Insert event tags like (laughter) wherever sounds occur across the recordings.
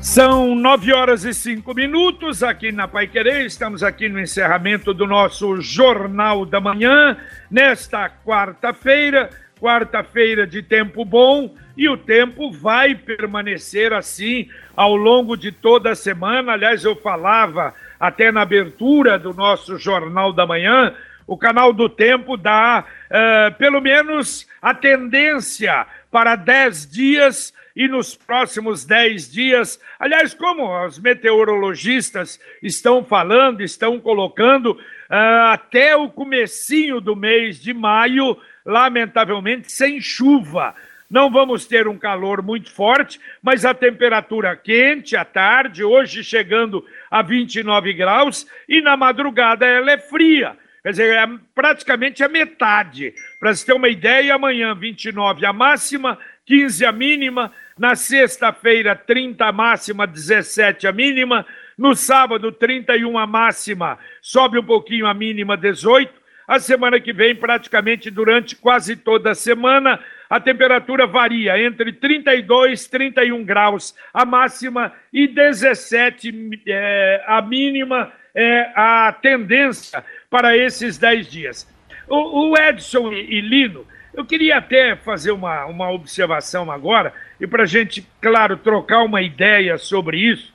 São nove horas e cinco minutos aqui na Pai Querer. Estamos aqui no encerramento do nosso Jornal da Manhã, nesta quarta-feira, quarta-feira de tempo bom, e o tempo vai permanecer assim ao longo de toda a semana. Aliás, eu falava até na abertura do nosso Jornal da Manhã, o canal do Tempo dá uh, pelo menos a tendência para dez dias e nos próximos 10 dias, aliás, como os meteorologistas estão falando, estão colocando, uh, até o comecinho do mês de maio, lamentavelmente, sem chuva. Não vamos ter um calor muito forte, mas a temperatura quente à tarde, hoje chegando a 29 graus, e na madrugada ela é fria. Quer dizer, é praticamente a metade. Para você ter uma ideia, amanhã 29 a máxima, 15 a mínima, na sexta-feira, 30 a máxima, 17 a mínima. No sábado, 31 a máxima, sobe um pouquinho a mínima, 18. A semana que vem, praticamente durante quase toda a semana, a temperatura varia entre 32 e 31 graus a máxima e 17 é, a mínima é a tendência para esses 10 dias. O, o Edson e, e Lino, eu queria até fazer uma, uma observação agora e para a gente, claro, trocar uma ideia sobre isso,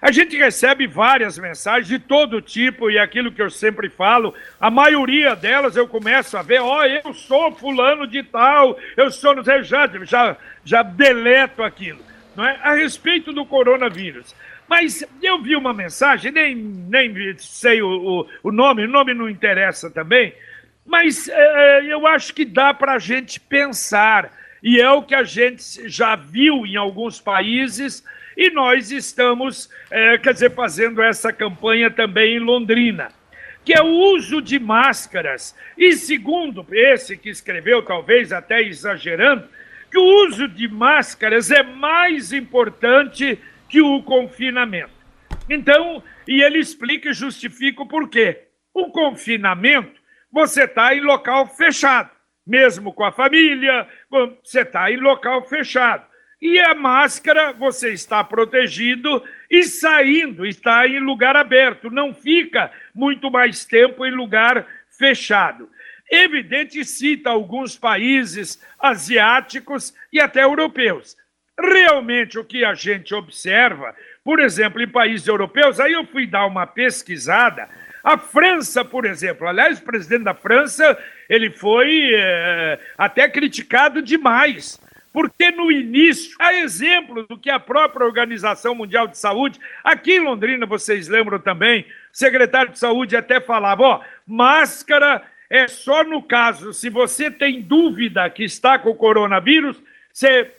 a gente recebe várias mensagens de todo tipo e aquilo que eu sempre falo, a maioria delas eu começo a ver, ó, oh, eu sou fulano de tal, eu sou, sei, já, já, já deleto aquilo, não é? A respeito do coronavírus. Mas eu vi uma mensagem, nem, nem sei o, o, o nome, o nome não interessa também, mas é, eu acho que dá para a gente pensar e é o que a gente já viu em alguns países, e nós estamos, é, quer dizer, fazendo essa campanha também em Londrina, que é o uso de máscaras. E segundo esse que escreveu, talvez até exagerando, que o uso de máscaras é mais importante que o confinamento. Então, e ele explica e justifica o porquê. O confinamento, você está em local fechado mesmo com a família, você está em local fechado. E a máscara, você está protegido e saindo, está em lugar aberto, não fica muito mais tempo em lugar fechado. Evidente, cita alguns países asiáticos e até europeus. Realmente, o que a gente observa, por exemplo, em países europeus, aí eu fui dar uma pesquisada, a França, por exemplo, aliás, o presidente da França, ele foi é, até criticado demais, porque no início, a exemplo do que a própria Organização Mundial de Saúde, aqui em Londrina, vocês lembram também, o secretário de Saúde até falava, ó, máscara é só no caso, se você tem dúvida que está com o coronavírus, você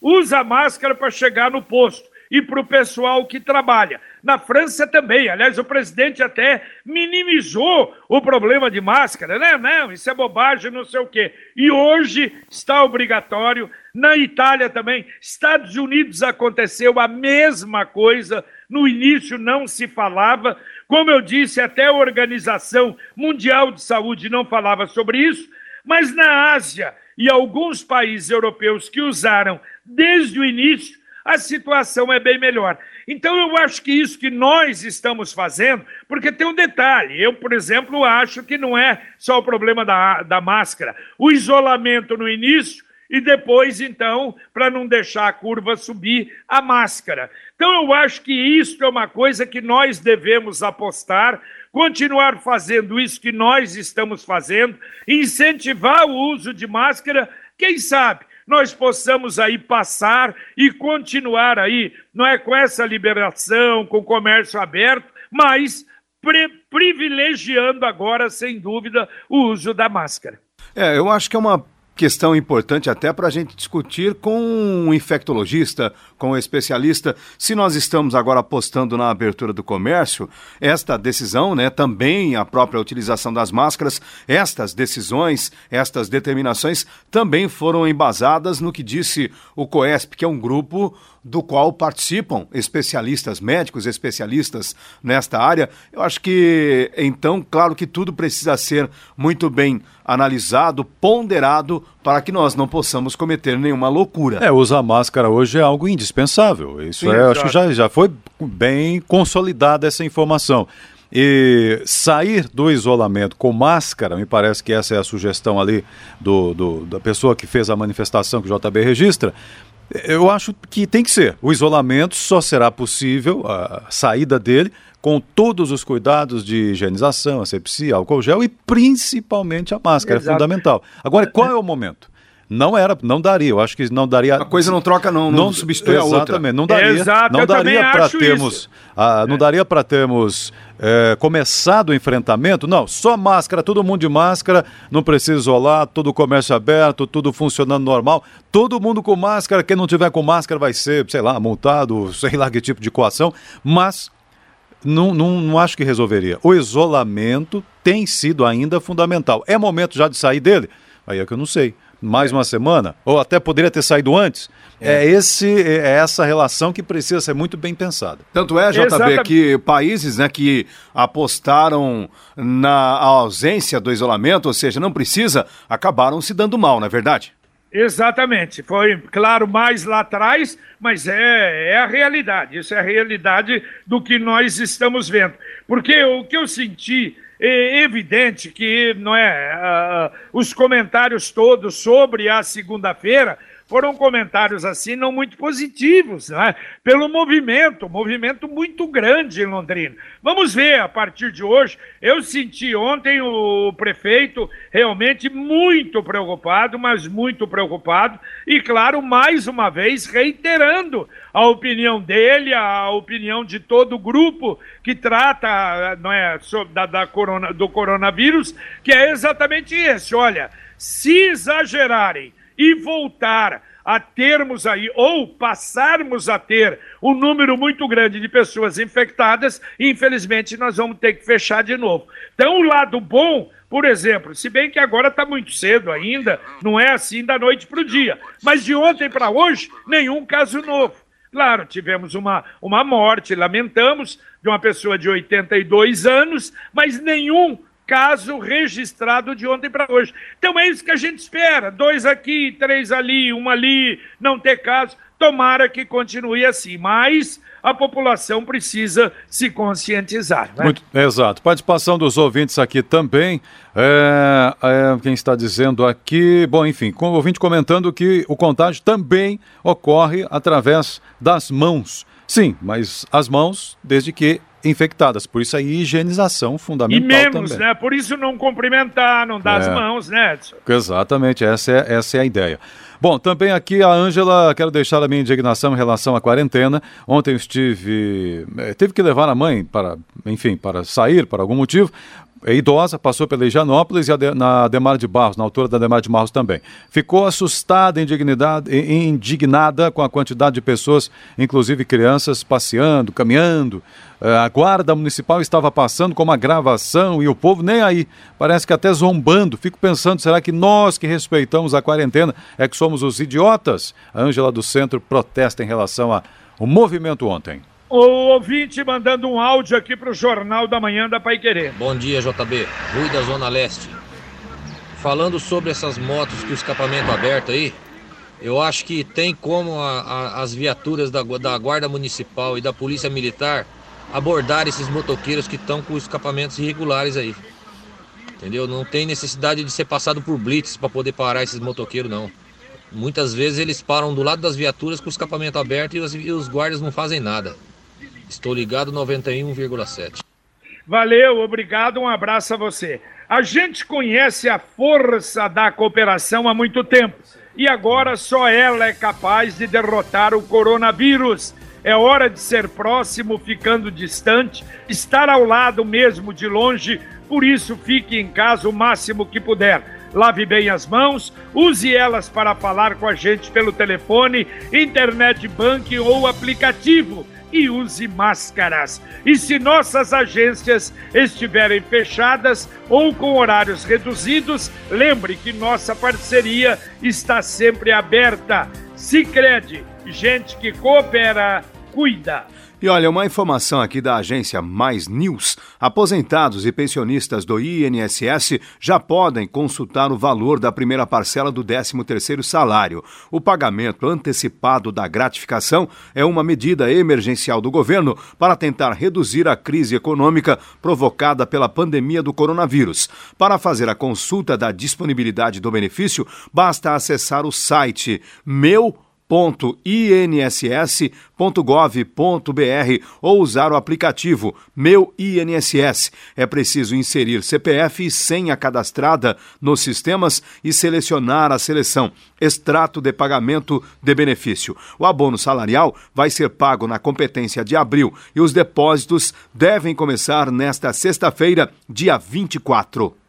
usa máscara para chegar no posto e para o pessoal que trabalha. Na França também, aliás, o presidente até minimizou o problema de máscara, né? Não, isso é bobagem, não sei o quê. E hoje está obrigatório. Na Itália também, Estados Unidos aconteceu a mesma coisa. No início não se falava. Como eu disse, até a Organização Mundial de Saúde não falava sobre isso. Mas na Ásia e alguns países europeus que usaram desde o início, a situação é bem melhor. Então, eu acho que isso que nós estamos fazendo, porque tem um detalhe: eu, por exemplo, acho que não é só o problema da, da máscara, o isolamento no início e depois, então, para não deixar a curva subir, a máscara. Então, eu acho que isso é uma coisa que nós devemos apostar, continuar fazendo isso que nós estamos fazendo, incentivar o uso de máscara, quem sabe nós possamos aí passar e continuar aí, não é com essa liberação, com o comércio aberto, mas privilegiando agora, sem dúvida, o uso da máscara. É, eu acho que é uma questão importante até para a gente discutir com um infectologista, com um especialista. Se nós estamos agora apostando na abertura do comércio, esta decisão, né, também a própria utilização das máscaras, estas decisões, estas determinações também foram embasadas no que disse o COESP, que é um grupo do qual participam especialistas médicos, especialistas nesta área. Eu acho que, então, claro que tudo precisa ser muito bem analisado, ponderado, para que nós não possamos cometer nenhuma loucura. É, usar máscara hoje é algo indispensável. Isso Sim, é, acho que já, já foi bem consolidada essa informação. E sair do isolamento com máscara, me parece que essa é a sugestão ali do, do, da pessoa que fez a manifestação que o JB registra. Eu acho que tem que ser. O isolamento só será possível, a saída dele, com todos os cuidados de higienização, asepsia, álcool gel e principalmente a máscara, é Exato. é fundamental. Agora, qual é o momento? Não era, não daria. Eu acho que não daria. A coisa não troca, não, não, não substitui a outra. Exatamente, não daria. Exato, não daria para termos, a, não é. daria para termos é, começado o enfrentamento. Não, só máscara, todo mundo de máscara, não precisa isolar, todo o comércio aberto, tudo funcionando normal. Todo mundo com máscara, quem não tiver com máscara vai ser, sei lá, multado, (laughs) sei lá que tipo de coação. Mas não, não, não acho que resolveria. O isolamento tem sido ainda fundamental. É momento já de sair dele? Aí é que eu não sei. Mais uma semana? Ou até poderia ter saído antes? É, é esse, é essa relação que precisa ser muito bem pensada. Tanto é, JB, Exatamente. que países né, que apostaram na ausência do isolamento, ou seja, não precisa, acabaram se dando mal, não é verdade? Exatamente. Foi, claro, mais lá atrás, mas é, é a realidade. Isso é a realidade do que nós estamos vendo. Porque o que eu senti é evidente que não é uh, os comentários todos sobre a segunda-feira foram comentários assim não muito positivos, né? pelo movimento, movimento muito grande em Londrina. Vamos ver a partir de hoje. Eu senti ontem o prefeito realmente muito preocupado, mas muito preocupado, e claro, mais uma vez reiterando a opinião dele, a opinião de todo o grupo que trata não é, da, da corona, do coronavírus, que é exatamente esse. Olha, se exagerarem e voltar a termos aí, ou passarmos a ter um número muito grande de pessoas infectadas, infelizmente nós vamos ter que fechar de novo. Então, o lado bom, por exemplo, se bem que agora está muito cedo ainda, não é assim da noite para o dia, mas de ontem para hoje, nenhum caso novo. Claro, tivemos uma, uma morte, lamentamos, de uma pessoa de 82 anos, mas nenhum caso registrado de ontem para hoje. Então é isso que a gente espera: dois aqui, três ali, um ali, não ter caso. Tomara que continue assim, mas a população precisa se conscientizar. Né? Muito, exato. Participação dos ouvintes aqui também. É, é, quem está dizendo aqui, bom, enfim, com o ouvinte comentando que o contágio também ocorre através das mãos. Sim, mas as mãos, desde que infectadas. Por isso a higienização fundamental. E menos, também. né? Por isso não cumprimentar, não dar é. as mãos, né, Edson? Exatamente, essa é, essa é a ideia. Bom, também aqui a Ângela, quero deixar a minha indignação em relação à quarentena. Ontem eu estive. Eh, teve que levar a mãe para, enfim, para sair por algum motivo é idosa, passou pela Higienópolis e de, na Demar de Barros, na altura da Demar de Barros também. Ficou assustada, indignada com a quantidade de pessoas, inclusive crianças, passeando, caminhando. É, a guarda municipal estava passando com uma gravação e o povo nem aí. Parece que até zombando. Fico pensando, será que nós que respeitamos a quarentena é que somos os idiotas? A Ângela do Centro protesta em relação ao movimento ontem. O ouvinte mandando um áudio aqui para o Jornal da Manhã da Pai Querer. Bom dia, JB. Rui da Zona Leste. Falando sobre essas motos o escapamento aberto aí, eu acho que tem como a, a, as viaturas da, da Guarda Municipal e da Polícia Militar abordar esses motoqueiros que estão com escapamentos irregulares aí. Entendeu? Não tem necessidade de ser passado por blitz para poder parar esses motoqueiros, não. Muitas vezes eles param do lado das viaturas com o escapamento aberto e os, e os guardas não fazem nada. Estou ligado 91,7. Valeu, obrigado, um abraço a você. A gente conhece a força da cooperação há muito tempo e agora só ela é capaz de derrotar o coronavírus. É hora de ser próximo, ficando distante, estar ao lado mesmo de longe, por isso fique em casa o máximo que puder lave bem as mãos, use elas para falar com a gente pelo telefone, internet banking ou aplicativo e use máscaras. E se nossas agências estiverem fechadas ou com horários reduzidos, lembre que nossa parceria está sempre aberta. Se crede, gente que coopera, cuida. E olha, uma informação aqui da agência Mais News: aposentados e pensionistas do INSS já podem consultar o valor da primeira parcela do 13º salário. O pagamento antecipado da gratificação é uma medida emergencial do governo para tentar reduzir a crise econômica provocada pela pandemia do coronavírus. Para fazer a consulta da disponibilidade do benefício, basta acessar o site meu www.inss.gov.br ou usar o aplicativo Meu INSS. É preciso inserir CPF e senha cadastrada nos sistemas e selecionar a seleção Extrato de Pagamento de Benefício. O abono salarial vai ser pago na competência de abril e os depósitos devem começar nesta sexta-feira, dia 24.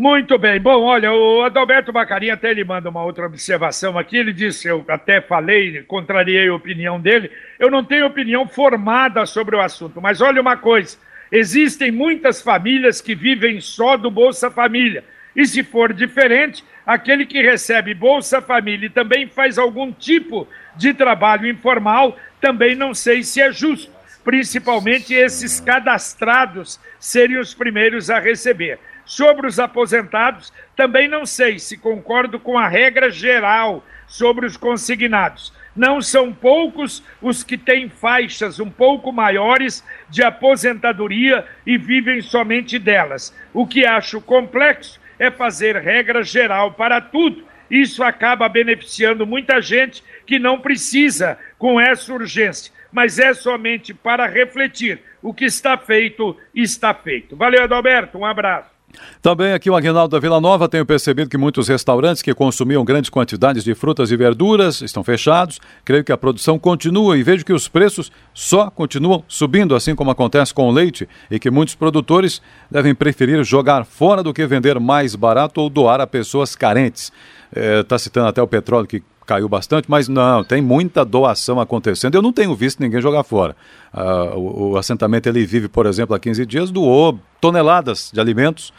Muito bem. Bom, olha, o Adalberto Bacarinha até ele manda uma outra observação aqui. Ele disse, eu até falei, contrariei a opinião dele. Eu não tenho opinião formada sobre o assunto, mas olha uma coisa: existem muitas famílias que vivem só do Bolsa Família. E se for diferente, aquele que recebe Bolsa Família e também faz algum tipo de trabalho informal, também não sei se é justo. Principalmente esses cadastrados seriam os primeiros a receber. Sobre os aposentados, também não sei se concordo com a regra geral sobre os consignados. Não são poucos os que têm faixas um pouco maiores de aposentadoria e vivem somente delas. O que acho complexo é fazer regra geral para tudo. Isso acaba beneficiando muita gente que não precisa com essa urgência, mas é somente para refletir. O que está feito, está feito. Valeu, Adalberto. Um abraço. Também aqui o Aguinaldo da Vila Nova, tenho percebido que muitos restaurantes que consumiam grandes quantidades de frutas e verduras estão fechados. Creio que a produção continua e vejo que os preços só continuam subindo, assim como acontece com o leite, e que muitos produtores devem preferir jogar fora do que vender mais barato ou doar a pessoas carentes. Está é, citando até o petróleo que caiu bastante, mas não, tem muita doação acontecendo. Eu não tenho visto ninguém jogar fora. Uh, o, o, assentamento ele vive, por exemplo, há 15 dias, doou toneladas de alimentos.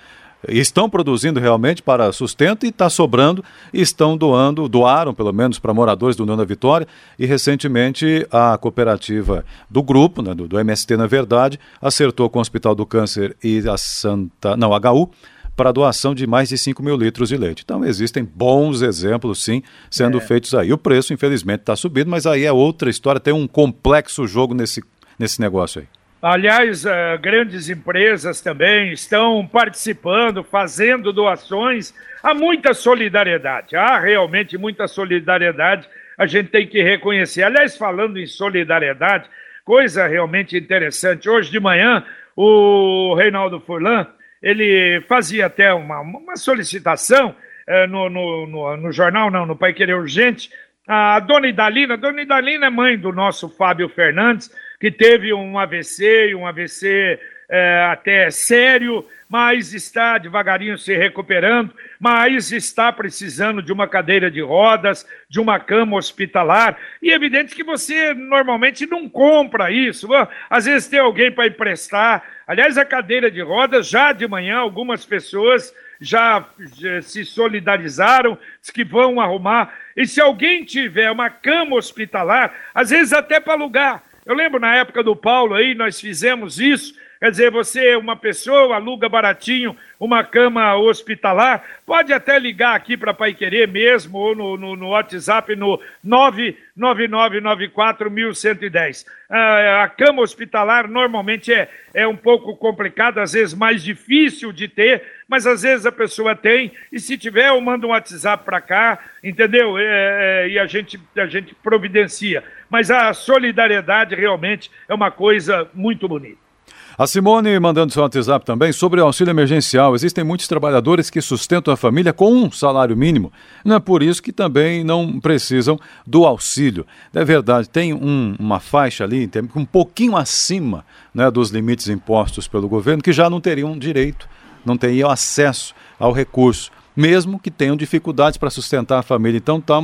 Estão produzindo realmente para sustento e está sobrando, estão doando, doaram pelo menos para moradores do da Vitória. E recentemente a cooperativa do grupo, né, do, do MST na verdade, acertou com o Hospital do Câncer e a Santa. Não, HU para a doação de mais de 5 mil litros de leite. Então existem bons exemplos, sim, sendo é. feitos aí. O preço, infelizmente, está subindo, mas aí é outra história, tem um complexo jogo nesse, nesse negócio aí. Aliás, uh, grandes empresas também estão participando, fazendo doações. Há muita solidariedade, há realmente muita solidariedade. A gente tem que reconhecer. Aliás, falando em solidariedade, coisa realmente interessante. Hoje de manhã, o Reinaldo Furlan ele fazia até uma, uma solicitação é, no, no, no, no, jornal, não, no Pai Querer Urgente, a dona Idalina, a dona Idalina é mãe do nosso Fábio Fernandes, que teve um AVC, um AVC é, até sério, mas está devagarinho se recuperando, mas está precisando de uma cadeira de rodas, de uma cama hospitalar. E é evidente que você normalmente não compra isso. Às vezes tem alguém para emprestar. Aliás, a cadeira de rodas, já de manhã, algumas pessoas já, já se solidarizaram, que vão arrumar. E se alguém tiver uma cama hospitalar, às vezes até para alugar. Eu lembro na época do Paulo aí, nós fizemos isso Quer dizer, você uma pessoa, aluga baratinho uma cama hospitalar, pode até ligar aqui para Pai Querer mesmo, ou no, no, no WhatsApp no 999941110. Ah, a cama hospitalar normalmente é, é um pouco complicada, às vezes mais difícil de ter, mas às vezes a pessoa tem, e se tiver, eu mando um WhatsApp para cá, entendeu? É, é, e a gente, a gente providencia. Mas a solidariedade realmente é uma coisa muito bonita. A Simone mandando seu WhatsApp também sobre o auxílio emergencial. Existem muitos trabalhadores que sustentam a família com um salário mínimo. Não é por isso que também não precisam do auxílio. É verdade, tem um, uma faixa ali, um pouquinho acima né, dos limites impostos pelo governo, que já não teriam direito, não teriam acesso ao recurso. Mesmo que tenham dificuldades para sustentar a família. Então tá,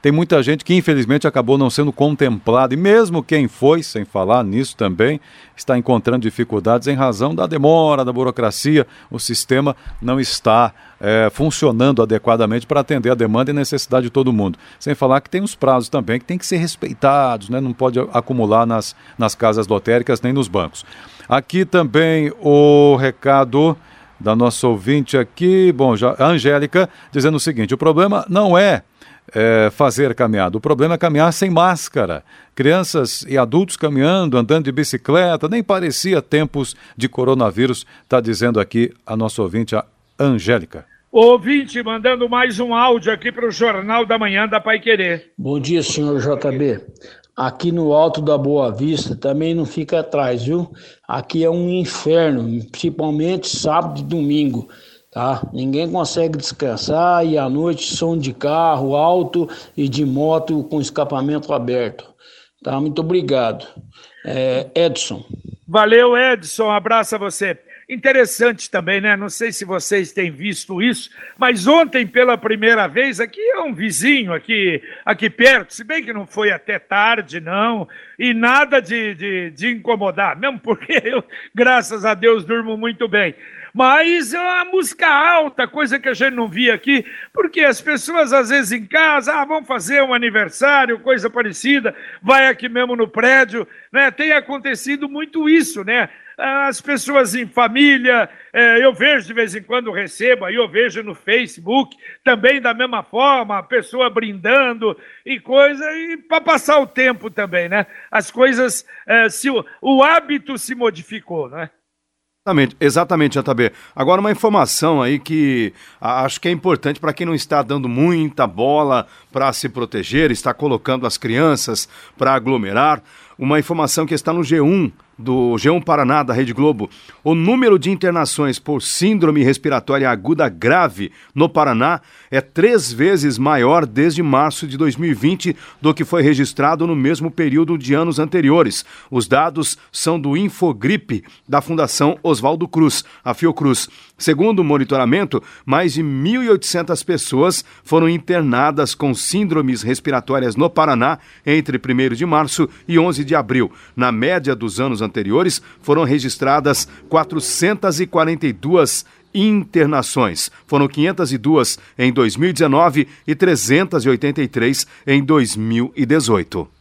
tem muita gente que infelizmente acabou não sendo contemplada, e mesmo quem foi, sem falar nisso também, está encontrando dificuldades em razão da demora, da burocracia, o sistema não está é, funcionando adequadamente para atender a demanda e necessidade de todo mundo. Sem falar que tem os prazos também que tem que ser respeitados, né? não pode acumular nas, nas casas lotéricas nem nos bancos. Aqui também o recado da nossa ouvinte aqui, bom, já, a Angélica, dizendo o seguinte: o problema não é, é, fazer caminhada, o problema é caminhar sem máscara. Crianças e adultos caminhando, andando de bicicleta, nem parecia tempos de coronavírus, está dizendo aqui a nossa ouvinte, a Angélica. Ouvinte, mandando mais um áudio aqui para o Jornal da Manhã da Pai Querer. Bom dia, senhor JB. Aqui no Alto da Boa Vista também não fica atrás, viu? Aqui é um inferno, principalmente sábado e domingo, tá? Ninguém consegue descansar e à noite som de carro alto e de moto com escapamento aberto. Tá? Muito obrigado. É, Edson. Valeu, Edson. Um abraço a você. Interessante também, né? Não sei se vocês têm visto isso, mas ontem, pela primeira vez, aqui é um vizinho, aqui, aqui perto, se bem que não foi até tarde, não, e nada de, de, de incomodar, mesmo porque (laughs) eu, graças a Deus, durmo muito bem. Mas é uma música alta, coisa que a gente não via aqui, porque as pessoas, às vezes, em casa, ah, vão fazer um aniversário, coisa parecida, vai aqui mesmo no prédio, né? Tem acontecido muito isso, né? As pessoas em família, é, eu vejo de vez em quando, recebo, aí eu vejo no Facebook, também da mesma forma, a pessoa brindando e coisa, e para passar o tempo também, né? As coisas, é, se, o hábito se modificou, né? Exatamente, exatamente, JB. Agora, uma informação aí que acho que é importante para quem não está dando muita bola para se proteger, está colocando as crianças para aglomerar. Uma informação que está no G1 do G1 Paraná, da Rede Globo, o número de internações por síndrome respiratória aguda grave no Paraná é três vezes maior desde março de 2020 do que foi registrado no mesmo período de anos anteriores. Os dados são do Infogripe, da Fundação Oswaldo Cruz, a Fiocruz. Segundo o monitoramento, mais de 1.800 pessoas foram internadas com síndromes respiratórias no Paraná entre 1 de março e 11 de abril. Na média dos anos anteriores, foram registradas 442 internações. Foram 502 em 2019 e 383 em 2018.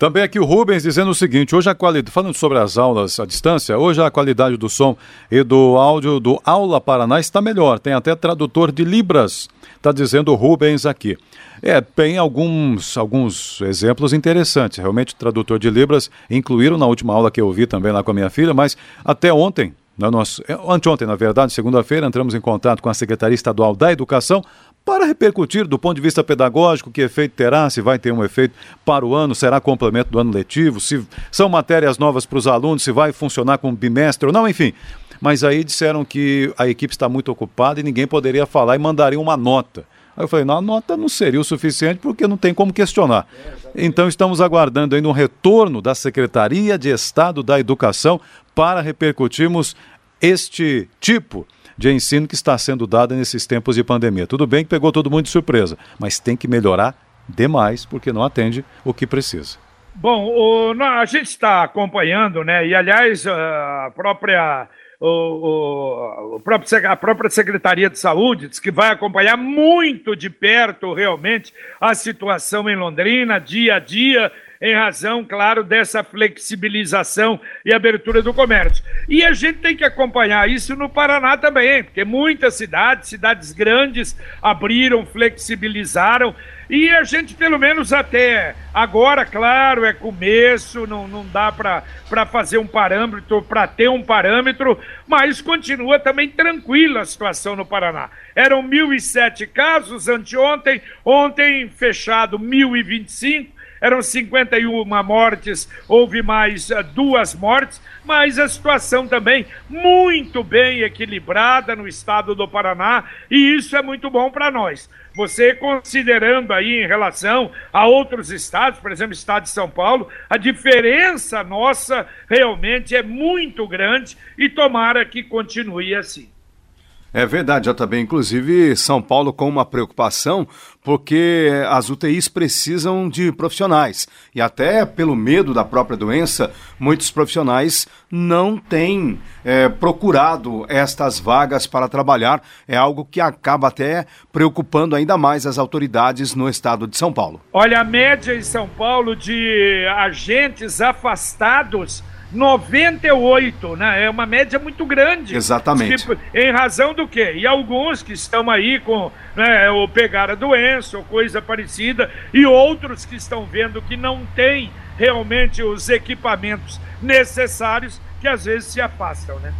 Também aqui o Rubens dizendo o seguinte: hoje a qualidade, falando sobre as aulas à distância, hoje a qualidade do som e do áudio do Aula Paraná está melhor. Tem até tradutor de Libras, está dizendo o Rubens aqui. É, tem alguns, alguns exemplos interessantes. Realmente, o tradutor de Libras incluíram na última aula que eu vi também lá com a minha filha, mas até ontem, né, nós, é, anteontem, na verdade, segunda-feira, entramos em contato com a Secretaria Estadual da Educação para repercutir do ponto de vista pedagógico que efeito terá, se vai ter um efeito para o ano, será complemento do ano letivo, se são matérias novas para os alunos, se vai funcionar como bimestre ou não, enfim. Mas aí disseram que a equipe está muito ocupada e ninguém poderia falar e mandaria uma nota. Aí eu falei, não, a nota não seria o suficiente porque não tem como questionar. Então estamos aguardando ainda um retorno da Secretaria de Estado da Educação para repercutirmos este tipo de ensino que está sendo dado nesses tempos de pandemia. Tudo bem que pegou todo mundo de surpresa, mas tem que melhorar demais porque não atende o que precisa. Bom, o, a gente está acompanhando, né? E aliás, a própria o, o, a própria Secretaria de Saúde diz que vai acompanhar muito de perto, realmente, a situação em Londrina, dia a dia, em razão, claro, dessa flexibilização e abertura do comércio. E a gente tem que acompanhar isso no Paraná também, porque muitas cidades, cidades grandes, abriram, flexibilizaram, e a gente, pelo menos até agora, claro, é começo, não, não dá para fazer um parâmetro, para ter um parâmetro, mas continua também tranquila a situação no Paraná. Eram 1.007 casos anteontem, ontem fechado 1.025, eram 51 mortes, houve mais uh, duas mortes, mas a situação também muito bem equilibrada no estado do Paraná, e isso é muito bom para nós. Você considerando aí em relação a outros estados, por exemplo, o estado de São Paulo, a diferença nossa realmente é muito grande e tomara que continue assim. É verdade, já também. Inclusive, São Paulo com uma preocupação, porque as UTIs precisam de profissionais. E até pelo medo da própria doença, muitos profissionais não têm é, procurado estas vagas para trabalhar. É algo que acaba até preocupando ainda mais as autoridades no estado de São Paulo. Olha, a média em São Paulo de agentes afastados 98, né? É uma média muito grande. Exatamente. Tipo, em razão do quê? E alguns que estão aí com, né, ou pegar a doença ou coisa parecida, e outros que estão vendo que não tem realmente os equipamentos necessários, que às vezes se afastam, né?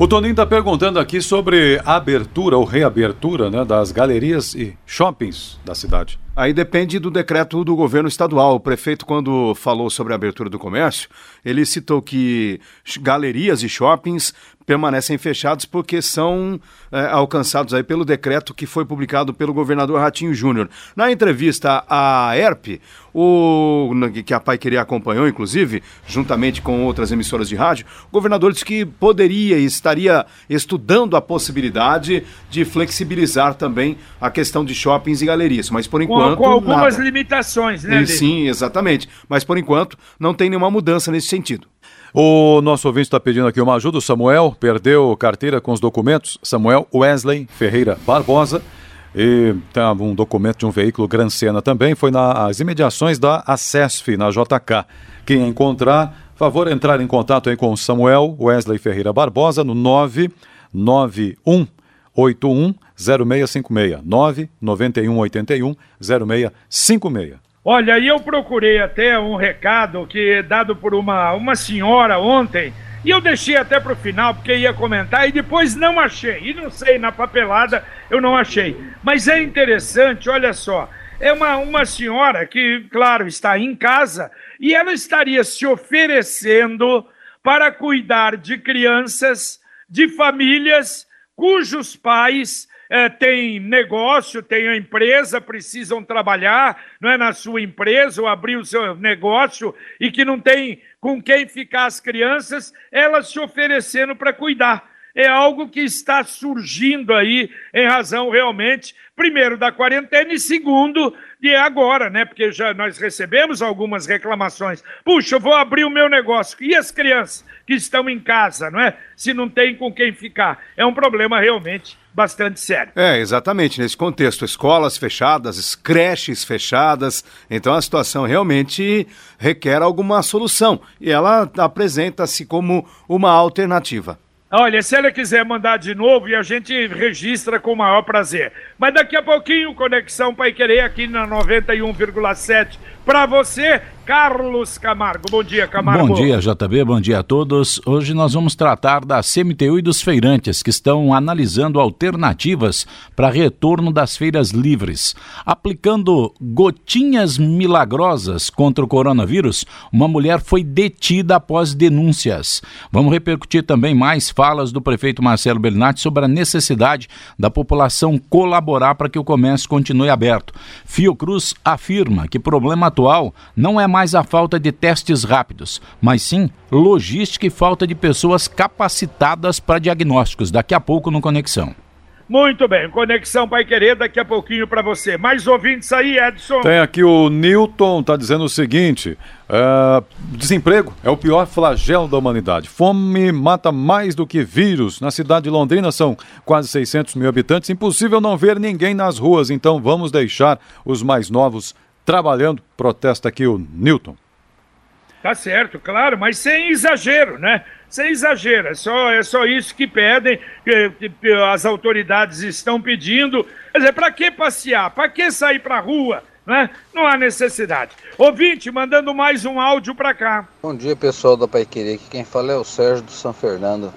O Toninho está perguntando aqui sobre a abertura ou reabertura né, das galerias e shoppings da cidade. Aí depende do decreto do governo estadual. O prefeito, quando falou sobre a abertura do comércio, ele citou que galerias e shoppings permanecem fechados porque são é, alcançados aí pelo decreto que foi publicado pelo governador Ratinho Júnior. Na entrevista à ERP, o, que a Pai Querer acompanhou, inclusive, juntamente com outras emissoras de rádio, o governador disse que poderia e estaria estudando a possibilidade de flexibilizar também a questão de shoppings e galerias. Mas por enquanto. Com, com algumas nada. limitações, né? E, sim, exatamente. Mas por enquanto não tem nenhuma mudança nesse sentido. O nosso ouvinte está pedindo aqui uma ajuda. O Samuel perdeu carteira com os documentos. Samuel Wesley Ferreira Barbosa. E tem um documento de um veículo Gran Sena também. Foi nas imediações da ACESF, na JK. Quem encontrar, favor entrar em contato aí com o Samuel Wesley Ferreira Barbosa no 991 81 0656 991 81 0656. Olha, aí eu procurei até um recado que é dado por uma, uma senhora ontem, e eu deixei até para o final, porque ia comentar, e depois não achei. E não sei, na papelada eu não achei. Mas é interessante, olha só. É uma, uma senhora que, claro, está em casa e ela estaria se oferecendo para cuidar de crianças, de famílias cujos pais é, tem negócio, tem a empresa, precisam trabalhar não é, na sua empresa ou abrir o seu negócio e que não tem com quem ficar as crianças, elas se oferecendo para cuidar. É algo que está surgindo aí em razão realmente, primeiro, da quarentena e segundo, de agora, né? Porque já nós recebemos algumas reclamações. Puxa, eu vou abrir o meu negócio. E as crianças que estão em casa, não é? Se não tem com quem ficar. É um problema realmente bastante sério. É, exatamente, nesse contexto, escolas fechadas, creches fechadas, então a situação realmente requer alguma solução e ela apresenta-se como uma alternativa. Olha, se ela quiser mandar de novo e a gente registra com o maior prazer. Mas daqui a pouquinho, Conexão Pai Querer aqui na 91,7 para você Carlos Camargo. Bom dia, Camargo. Bom dia, JB. Bom dia a todos. Hoje nós vamos tratar da CMTU e dos feirantes que estão analisando alternativas para retorno das feiras livres. Aplicando gotinhas milagrosas contra o coronavírus, uma mulher foi detida após denúncias. Vamos repercutir também mais falas do prefeito Marcelo Bernatti sobre a necessidade da população colaborar para que o comércio continue aberto. Fiocruz afirma que o problema atual não é mais mais a falta de testes rápidos, mas sim logística e falta de pessoas capacitadas para diagnósticos. Daqui a pouco no Conexão. Muito bem, Conexão Pai Querer daqui a pouquinho para você. Mais ouvintes aí, Edson? Tem aqui o Newton, tá dizendo o seguinte: uh, desemprego é o pior flagelo da humanidade. Fome mata mais do que vírus. Na cidade de Londrina são quase 600 mil habitantes. Impossível não ver ninguém nas ruas, então vamos deixar os mais novos trabalhando. Protesta aqui o Newton. Tá certo, claro, mas sem exagero, né? Sem exagero, é só, é só isso que pedem, que, que as autoridades estão pedindo. Quer dizer, para que passear? Para que sair para a rua? Né? Não há necessidade. Ouvinte, mandando mais um áudio para cá. Bom dia, pessoal da Pai Querer. Aqui quem fala é o Sérgio do São Fernando.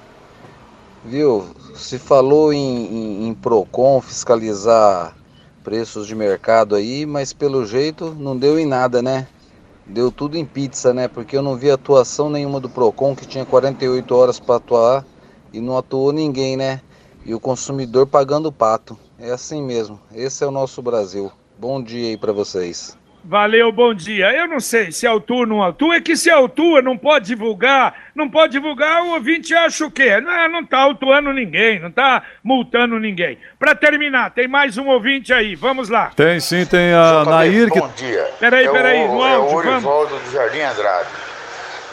Viu? Se falou em, em, em PROCON fiscalizar preços de mercado aí, mas pelo jeito não deu em nada, né? Deu tudo em pizza, né? Porque eu não vi atuação nenhuma do Procon que tinha 48 horas para atuar e não atuou ninguém, né? E o consumidor pagando o pato. É assim mesmo. Esse é o nosso Brasil. Bom dia aí para vocês. Valeu, bom dia. Eu não sei se autua ou não autua, é que se autua não pode divulgar, não pode divulgar, o ouvinte acha o quê? Não, não tá autuando ninguém, não tá multando ninguém. Para terminar, tem mais um ouvinte aí, vamos lá. Tem sim, tem a JB, Nair que... Bom dia. Peraí, é peraí, o, no é áudio, o vamos. Do Jardim Andrade.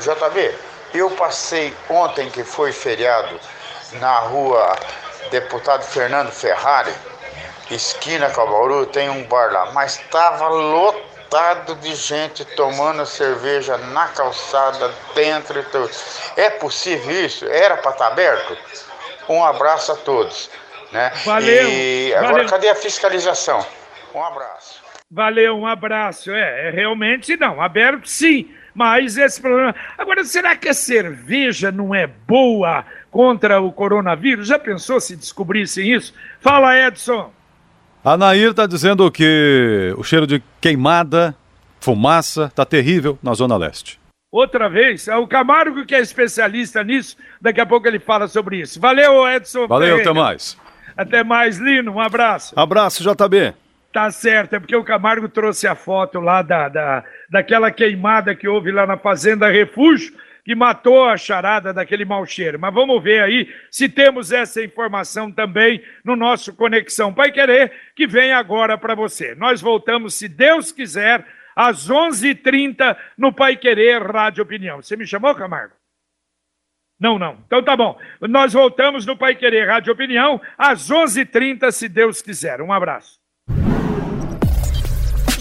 JB, eu passei ontem que foi feriado na rua Deputado Fernando Ferrari, esquina Cabauru, tem um bar lá, mas estava lotado de gente tomando cerveja na calçada, dentro e tudo. É possível isso? Era para estar aberto? Um abraço a todos. Né? Valeu, E agora, valeu. cadê a fiscalização? Um abraço. Valeu, um abraço. É, é, realmente não, aberto sim, mas esse problema. Agora, será que a cerveja não é boa contra o coronavírus? Já pensou se descobrissem isso? Fala, Edson. A Nair está dizendo que o cheiro de queimada, fumaça, está terrível na Zona Leste. Outra vez, é o Camargo que é especialista nisso, daqui a pouco ele fala sobre isso. Valeu, Edson. Valeu, Ferreira. até mais. Até mais, Lino, um abraço. Abraço, JB. Tá certo, é porque o Camargo trouxe a foto lá da, da, daquela queimada que houve lá na Fazenda Refúgio, que matou a charada daquele mau cheiro. Mas vamos ver aí se temos essa informação também no nosso Conexão Pai Querer, que vem agora para você. Nós voltamos, se Deus quiser, às 11h30 no Pai Querer Rádio Opinião. Você me chamou, Camargo? Não, não. Então tá bom. Nós voltamos no Pai Querer Rádio Opinião às 11h30, se Deus quiser. Um abraço.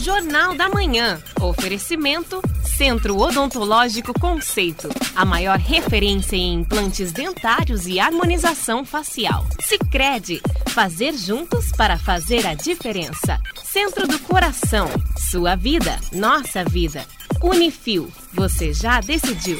Jornal da Manhã. Oferecimento Centro Odontológico Conceito. A maior referência em implantes dentários e harmonização facial. Sicredi. Fazer juntos para fazer a diferença. Centro do Coração. Sua vida, nossa vida. Unifil. Você já decidiu.